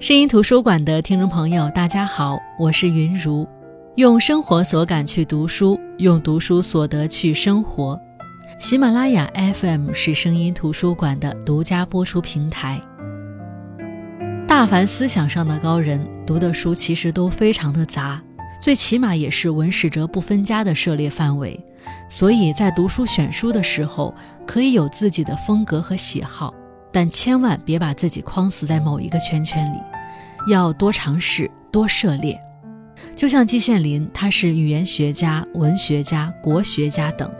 声音图书馆的听众朋友，大家好，我是云如，用生活所感去读书，用读书所得去生活。喜马拉雅 FM 是声音图书馆的独家播出平台。大凡思想上的高人读的书其实都非常的杂，最起码也是文史哲不分家的涉猎范围，所以在读书选书的时候，可以有自己的风格和喜好。但千万别把自己框死在某一个圈圈里，要多尝试、多涉猎。就像季羡林，他是语言学家、文学家、国学家等，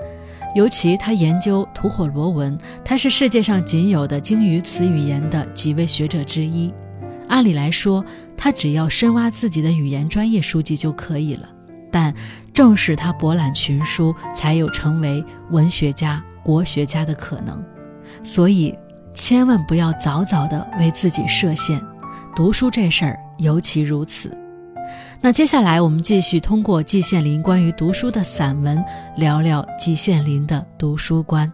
尤其他研究吐火罗文，他是世界上仅有的精于此语言的几位学者之一。按理来说，他只要深挖自己的语言专业书籍就可以了，但正是他博览群书，才有成为文学家、国学家的可能。所以。千万不要早早的为自己设限，读书这事儿尤其如此。那接下来我们继续通过季羡林关于读书的散文，聊聊季羡林的读书观。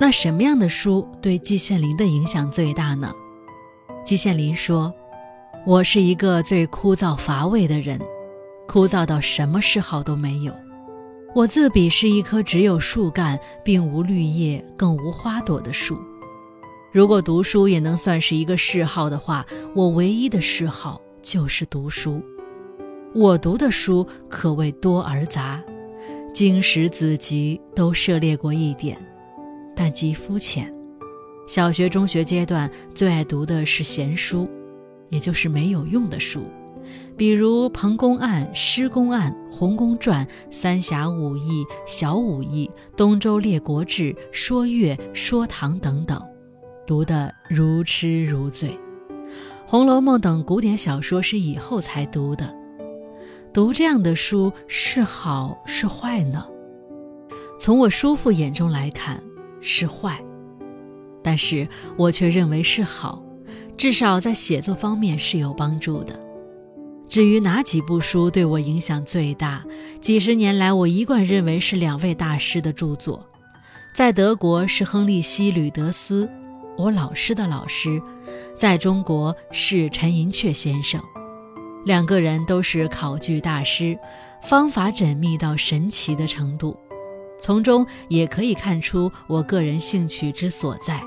那什么样的书对季羡林的影响最大呢？季羡林说：“我是一个最枯燥乏味的人，枯燥到什么嗜好都没有。”我自比是一棵只有树干，并无绿叶，更无花朵的树。如果读书也能算是一个嗜好的话，我唯一的嗜好就是读书。我读的书可谓多而杂，经史子集都涉猎过一点，但极肤浅。小学、中学阶段最爱读的是闲书，也就是没有用的书。比如《彭公案》《施公案》《洪公传》《三侠五义》《小五义》《东周列国志》《说岳》《说唐》等等，读得如痴如醉。《红楼梦》等古典小说是以后才读的。读这样的书是好是坏呢？从我叔父眼中来看是坏，但是我却认为是好，至少在写作方面是有帮助的。至于哪几部书对我影响最大？几十年来，我一贯认为是两位大师的著作。在德国是亨利希·吕德斯，我老师的老师；在中国是陈寅恪先生。两个人都是考据大师，方法缜密到神奇的程度。从中也可以看出我个人兴趣之所在。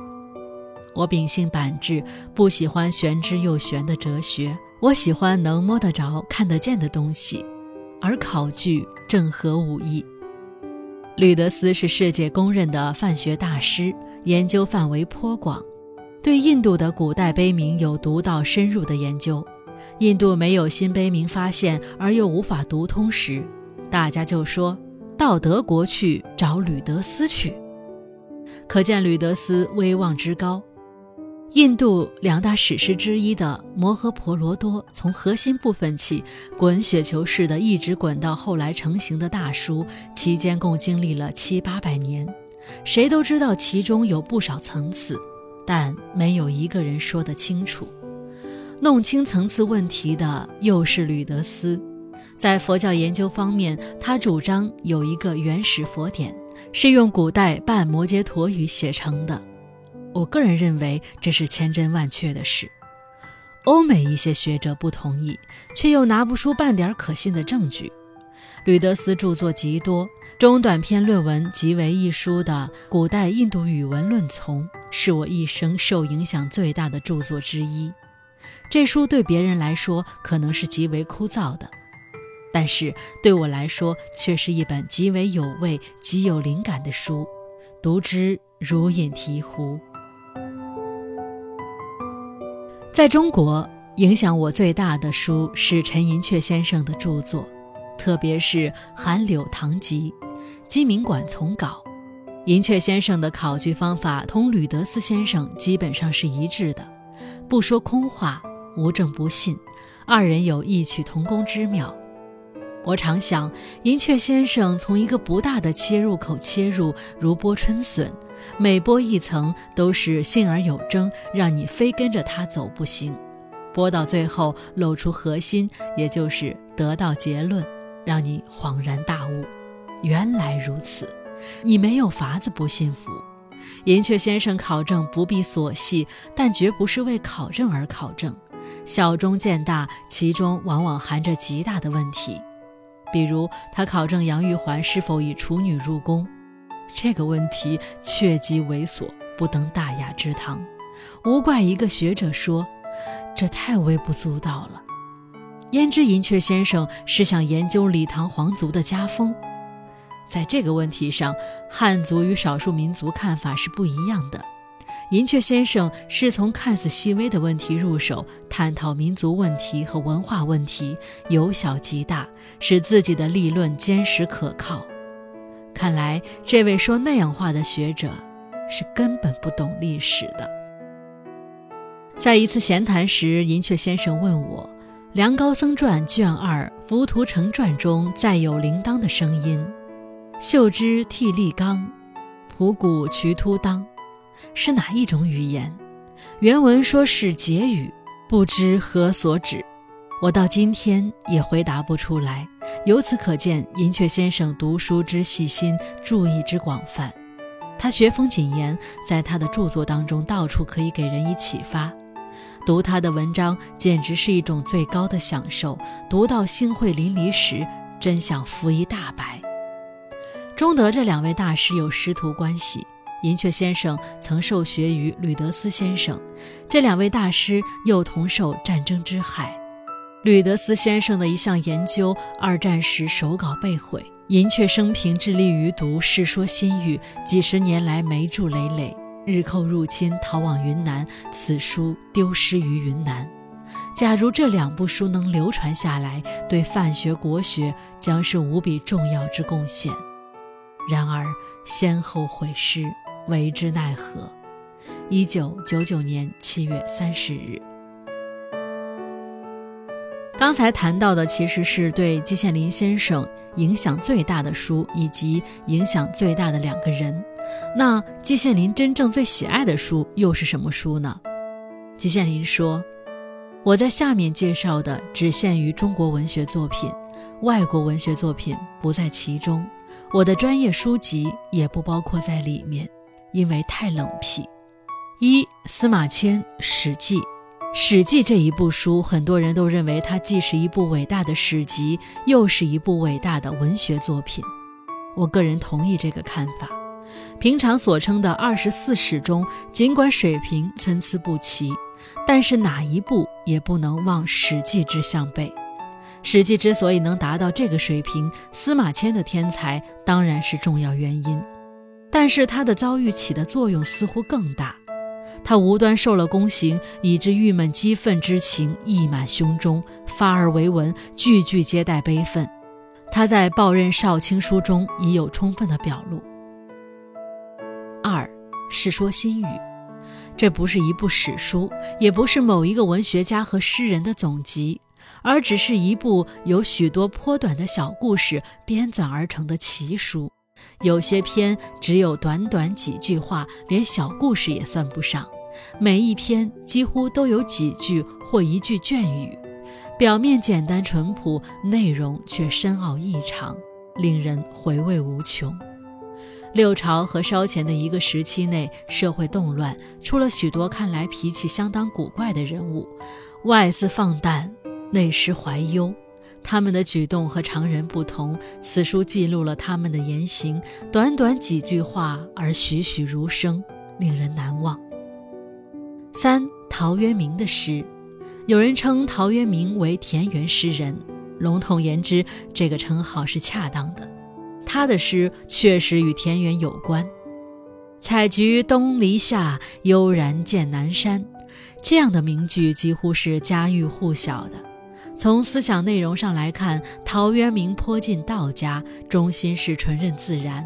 我秉性板质，不喜欢玄之又玄的哲学。我喜欢能摸得着、看得见的东西，而考据正合吾意。吕德斯是世界公认的范学大师，研究范围颇广，对印度的古代碑铭有独到深入的研究。印度没有新碑铭发现，而又无法读通时，大家就说到德国去找吕德斯去，可见吕德斯威望之高。印度两大史诗之一的《摩诃婆罗多》，从核心部分起，滚雪球似的一直滚到后来成型的大书，期间共经历了七八百年。谁都知道其中有不少层次，但没有一个人说得清楚。弄清层次问题的又是吕德斯。在佛教研究方面，他主张有一个原始佛典，是用古代半摩羯陀语写成的。我个人认为这是千真万确的事，欧美一些学者不同意，却又拿不出半点可信的证据。吕德斯著作极多，中短篇论文极为一书的《古代印度语文论丛》是我一生受影响最大的著作之一。这书对别人来说可能是极为枯燥的，但是对我来说却是一本极为有味、极有灵感的书，读之如饮醍醐。在中国，影响我最大的书是陈寅恪先生的著作，特别是《韩柳堂集》《鸡鸣馆丛稿》。寅恪先生的考据方法同吕德斯先生基本上是一致的，不说空话，无证不信，二人有异曲同工之妙。我常想，银雀先生从一个不大的切入口切入，如剥春笋。每剥一层都是信而有征，让你非跟着他走不行。剥到最后露出核心，也就是得到结论，让你恍然大悟，原来如此。你没有法子不信服。银雀先生考证不必琐细，但绝不是为考证而考证，小中见大，其中往往含着极大的问题。比如，他考证杨玉环是否以处女入宫，这个问题确极猥琐，不登大雅之堂。无怪一个学者说，这太微不足道了。焉知银雀先生是想研究李唐皇族的家风？在这个问题上，汉族与少数民族看法是不一样的。银雀先生是从看似细微的问题入手，探讨民族问题和文化问题，由小及大，使自己的立论坚实可靠。看来，这位说那样话的学者是根本不懂历史的。在一次闲谈时，银雀先生问我，《梁高僧传》卷二《浮屠城传》中再有铃铛的声音。秀之涕立刚，仆鼓渠突当，是哪一种语言？原文说是结语，不知何所指。我到今天也回答不出来。由此可见，银雀先生读书之细心，注意之广泛。他学风谨严，在他的著作当中到处可以给人以启发。读他的文章简直是一种最高的享受。读到兴会淋漓时，真想服一大白。中德这两位大师有师徒关系，银雀先生曾受学于吕德斯先生，这两位大师又同受战争之害。吕德斯先生的一项研究，二战时手稿被毁，银雀生平致力于读《世说新语》，几十年来霉著累累，日寇入侵，逃往云南，此书丢失于云南。假如这两部书能流传下来，对范学国学将是无比重要之贡献。然而，先后毁失，为之奈何？一九九九年七月三十日。刚才谈到的其实是对季羡林先生影响最大的书，以及影响最大的两个人。那季羡林真正最喜爱的书又是什么书呢？季羡林说：“我在下面介绍的只限于中国文学作品，外国文学作品不在其中。”我的专业书籍也不包括在里面，因为太冷僻。一司马迁《史记》，《史记》这一部书，很多人都认为它既是一部伟大的史籍，又是一部伟大的文学作品。我个人同意这个看法。平常所称的二十四史中，尽管水平参差不齐，但是哪一部也不能望《史记》之项背。《史记》之所以能达到这个水平，司马迁的天才当然是重要原因，但是他的遭遇起的作用似乎更大。他无端受了宫刑，以致郁闷激愤之情溢满胸中，发而为文，句句皆带悲愤。他在《报任少卿书》中已有充分的表露。二，《世说新语》，这不是一部史书，也不是某一个文学家和诗人的总集。而只是一部由许多颇短的小故事编纂而成的奇书，有些篇只有短短几句话，连小故事也算不上。每一篇几乎都有几句或一句隽语，表面简单淳朴，内容却深奥异常，令人回味无穷。六朝和稍前的一个时期内，社会动乱，出了许多看来脾气相当古怪的人物，外似放诞。内失怀忧，他们的举动和常人不同。此书记录了他们的言行，短短几句话而栩栩如生，令人难忘。三陶渊明的诗，有人称陶渊明为田园诗人，笼统言之，这个称号是恰当的。他的诗确实与田园有关，“采菊东篱下，悠然见南山”这样的名句几乎是家喻户晓的。从思想内容上来看，陶渊明颇近道家，中心是纯任自然；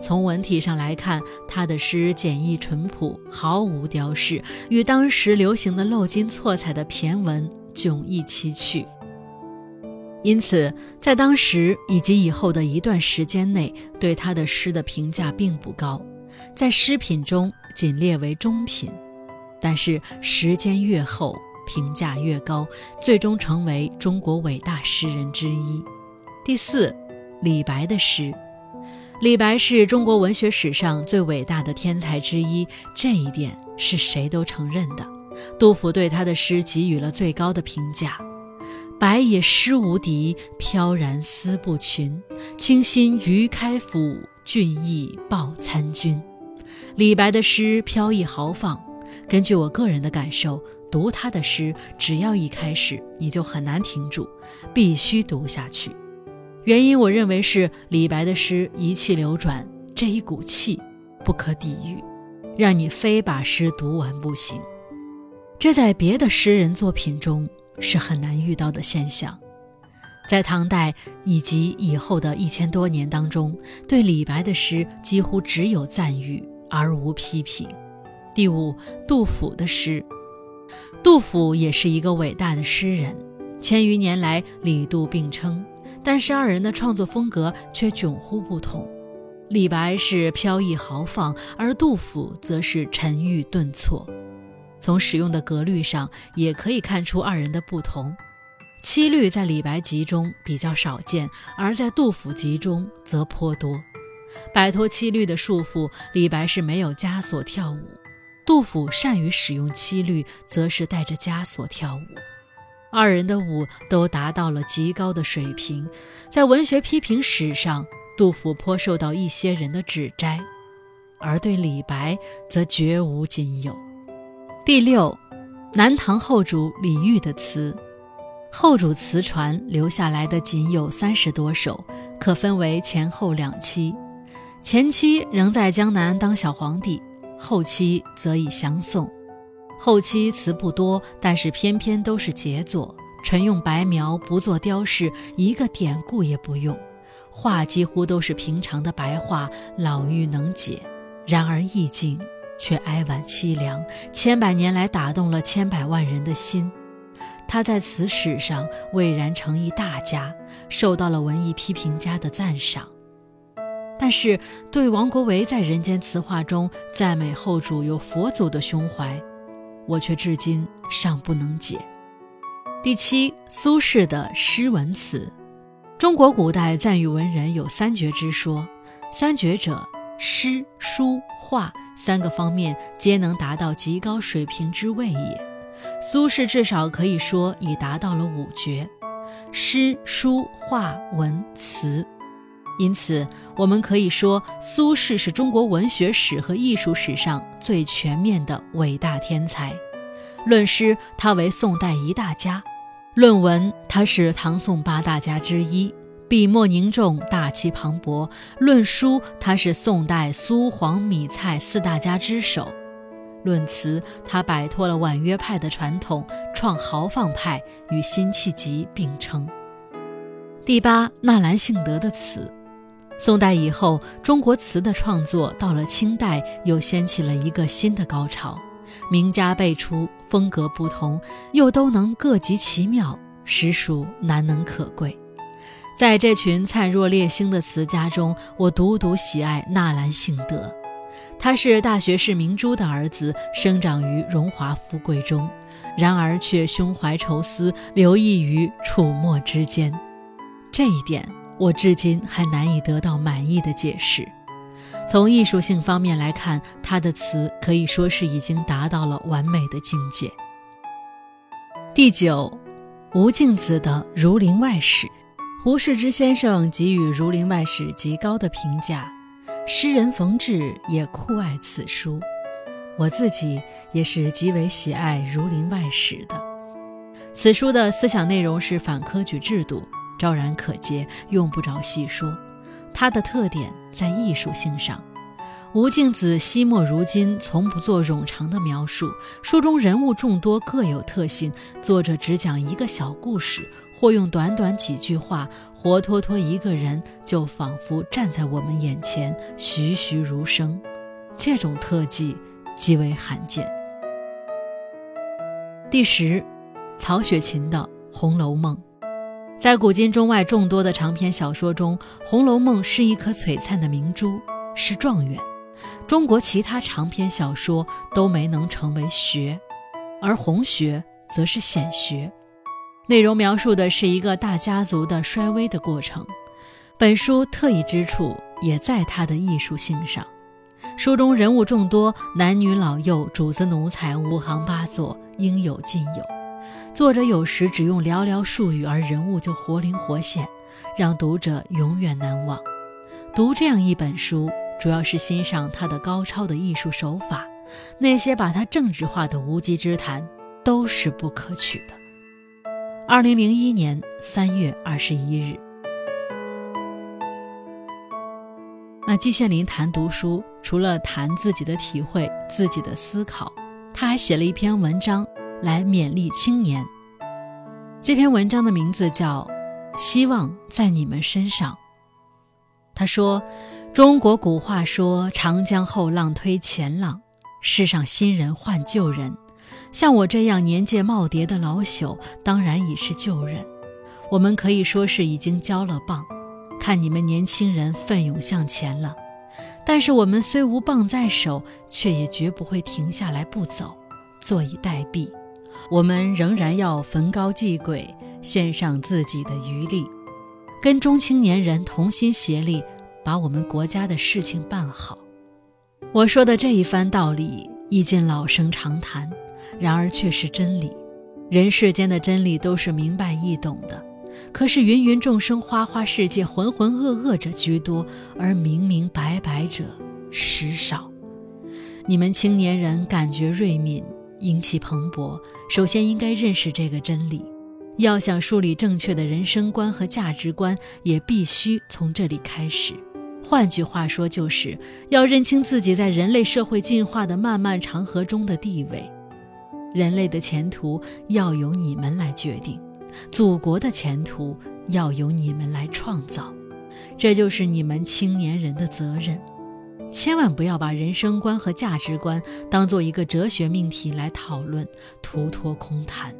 从文体上来看，他的诗简易淳朴，毫无雕饰，与当时流行的镂金错彩的骈文迥异奇趣。因此，在当时以及以后的一段时间内，对他的诗的评价并不高，在诗品中仅列为中品。但是时间越后，评价越高，最终成为中国伟大诗人之一。第四，李白的诗，李白是中国文学史上最伟大的天才之一，这一点是谁都承认的。杜甫对他的诗给予了最高的评价：“白也诗无敌，飘然思不群。清新于开府，俊逸报参军。”李白的诗飘逸豪放。根据我个人的感受，读他的诗，只要一开始，你就很难停住，必须读下去。原因，我认为是李白的诗一气流转，这一股气不可抵御，让你非把诗读完不行。这在别的诗人作品中是很难遇到的现象。在唐代以及以后的一千多年当中，对李白的诗几乎只有赞誉而无批评。第五，杜甫的诗。杜甫也是一个伟大的诗人，千余年来李杜并称。但是二人的创作风格却迥乎不同，李白是飘逸豪放，而杜甫则是沉郁顿挫。从使用的格律上也可以看出二人的不同。七律在李白集中比较少见，而在杜甫集中则颇多。摆脱七律的束缚，李白是没有枷锁跳舞；杜甫善于使用七律，则是带着枷锁跳舞。二人的舞都达到了极高的水平，在文学批评史上，杜甫颇受到一些人的指摘，而对李白则绝无仅有。第六，南唐后主李煜的词，后主词传留下来的仅有三十多首，可分为前后两期，前期仍在江南当小皇帝，后期则以相送。后期词不多，但是偏偏都是杰作，纯用白描，不做雕饰，一个典故也不用，画几乎都是平常的白话，老妪能解。然而意境却哀婉凄凉，千百年来打动了千百万人的心。他在词史上蔚然成一大家，受到了文艺批评家的赞赏。但是对王国维在《人间词话》中赞美后主有佛祖的胸怀。我却至今尚不能解。第七，苏轼的诗文词。中国古代赞誉文人有三绝之说，三绝者，诗、书、画三个方面皆能达到极高水平之谓也。苏轼至少可以说已达到了五绝：诗、书、画、文、词。因此，我们可以说，苏轼是中国文学史和艺术史上最全面的伟大天才。论诗，他为宋代一大家；论文，他是唐宋八大家之一，笔墨凝重，大气磅礴；论书，他是宋代苏黄米蔡四大家之首；论词，他摆脱了婉约派的传统，创豪放派，与辛弃疾并称。第八，纳兰性德的词。宋代以后，中国词的创作到了清代，又掀起了一个新的高潮，名家辈出，风格不同，又都能各极其妙，实属难能可贵。在这群灿若烈星的词家中，我独独喜爱纳兰性德。他是大学士明珠的儿子，生长于荣华富贵中，然而却胸怀愁思，流溢于楚墨之间。这一点。我至今还难以得到满意的解释。从艺术性方面来看，他的词可以说是已经达到了完美的境界。第九，吴敬梓的《儒林外史》，胡适之先生给予《儒林外史》极高的评价，诗人冯至也酷爱此书。我自己也是极为喜爱《儒林外史》的。此书的思想内容是反科举制度。昭然可见，用不着细说。它的特点在艺术性上。吴敬梓惜墨如金，从不做冗长的描述。书中人物众多，各有特性。作者只讲一个小故事，或用短短几句话，活脱脱一个人就仿佛站在我们眼前，栩栩如生。这种特技极为罕见。第十，曹雪芹的《红楼梦》。在古今中外众多的长篇小说中，《红楼梦》是一颗璀璨的明珠，是状元。中国其他长篇小说都没能成为学，而红学则是显学。内容描述的是一个大家族的衰微的过程。本书特异之处也在它的艺术性上。书中人物众多，男女老幼、主子奴才，五行八作，应有尽有。作者有时只用寥寥数语，而人物就活灵活现，让读者永远难忘。读这样一本书，主要是欣赏他的高超的艺术手法。那些把他政治化的无稽之谈，都是不可取的。二零零一年三月二十一日。那季羡林谈读书，除了谈自己的体会、自己的思考，他还写了一篇文章来勉励青年。这篇文章的名字叫《希望在你们身上》。他说：“中国古话说‘长江后浪推前浪’，世上新人换旧人，像我这样年届耄耋的老朽，当然已是旧人。我们可以说是已经交了棒。”看你们年轻人奋勇向前了，但是我们虽无棒在手，却也绝不会停下来不走，坐以待毙。我们仍然要焚高继轨，献上自己的余力，跟中青年人同心协力，把我们国家的事情办好。我说的这一番道理，意尽老生常谈，然而却是真理。人世间的真理都是明白易懂的。可是芸芸众生、花花世界，浑浑噩噩者居多，而明明白白者实少。你们青年人感觉锐敏，英气蓬勃，首先应该认识这个真理。要想树立正确的人生观和价值观，也必须从这里开始。换句话说，就是要认清自己在人类社会进化的漫漫长河中的地位。人类的前途要由你们来决定。祖国的前途要由你们来创造，这就是你们青年人的责任。千万不要把人生观和价值观当做一个哲学命题来讨论，徒托空谈，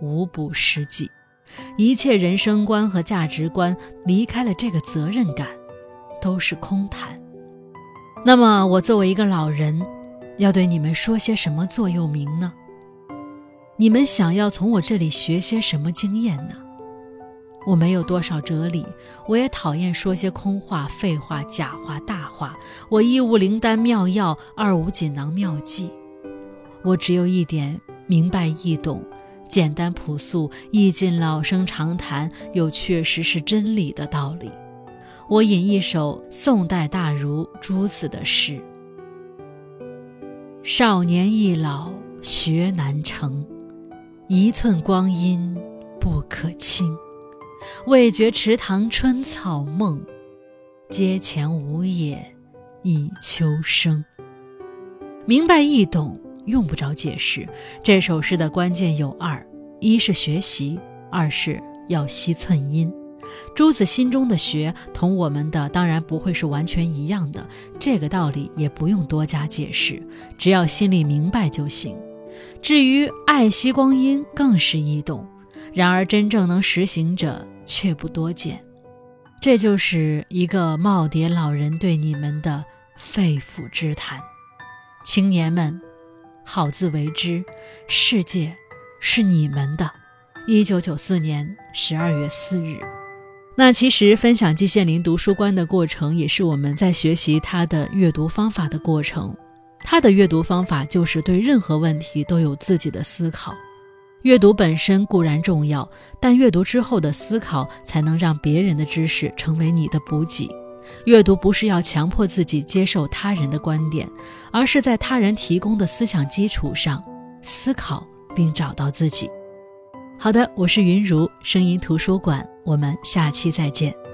无补实际。一切人生观和价值观离开了这个责任感，都是空谈。那么，我作为一个老人，要对你们说些什么座右铭呢？你们想要从我这里学些什么经验呢？我没有多少哲理，我也讨厌说些空话、废话、假话、大话。我一无灵丹妙药，二无锦囊妙计，我只有一点明白易懂、简单朴素、意尽老生常谈又确实是真理的道理。我引一首宋代大儒朱子的诗：“少年易老学难成。”一寸光阴不可轻，未觉池塘春草梦，阶前梧叶一秋声。明白易懂，用不着解释。这首诗的关键有二：一是学习，二是要惜寸阴。朱子心中的学，同我们的当然不会是完全一样的，这个道理也不用多加解释，只要心里明白就行。至于爱惜光阴，更是易懂，然而真正能实行者却不多见。这就是一个耄耋老人对你们的肺腑之谈。青年们，好自为之，世界是你们的。一九九四年十二月四日。那其实分享季羡林读书观的过程，也是我们在学习他的阅读方法的过程。他的阅读方法就是对任何问题都有自己的思考。阅读本身固然重要，但阅读之后的思考才能让别人的知识成为你的补给。阅读不是要强迫自己接受他人的观点，而是在他人提供的思想基础上思考并找到自己。好的，我是云如声音图书馆，我们下期再见。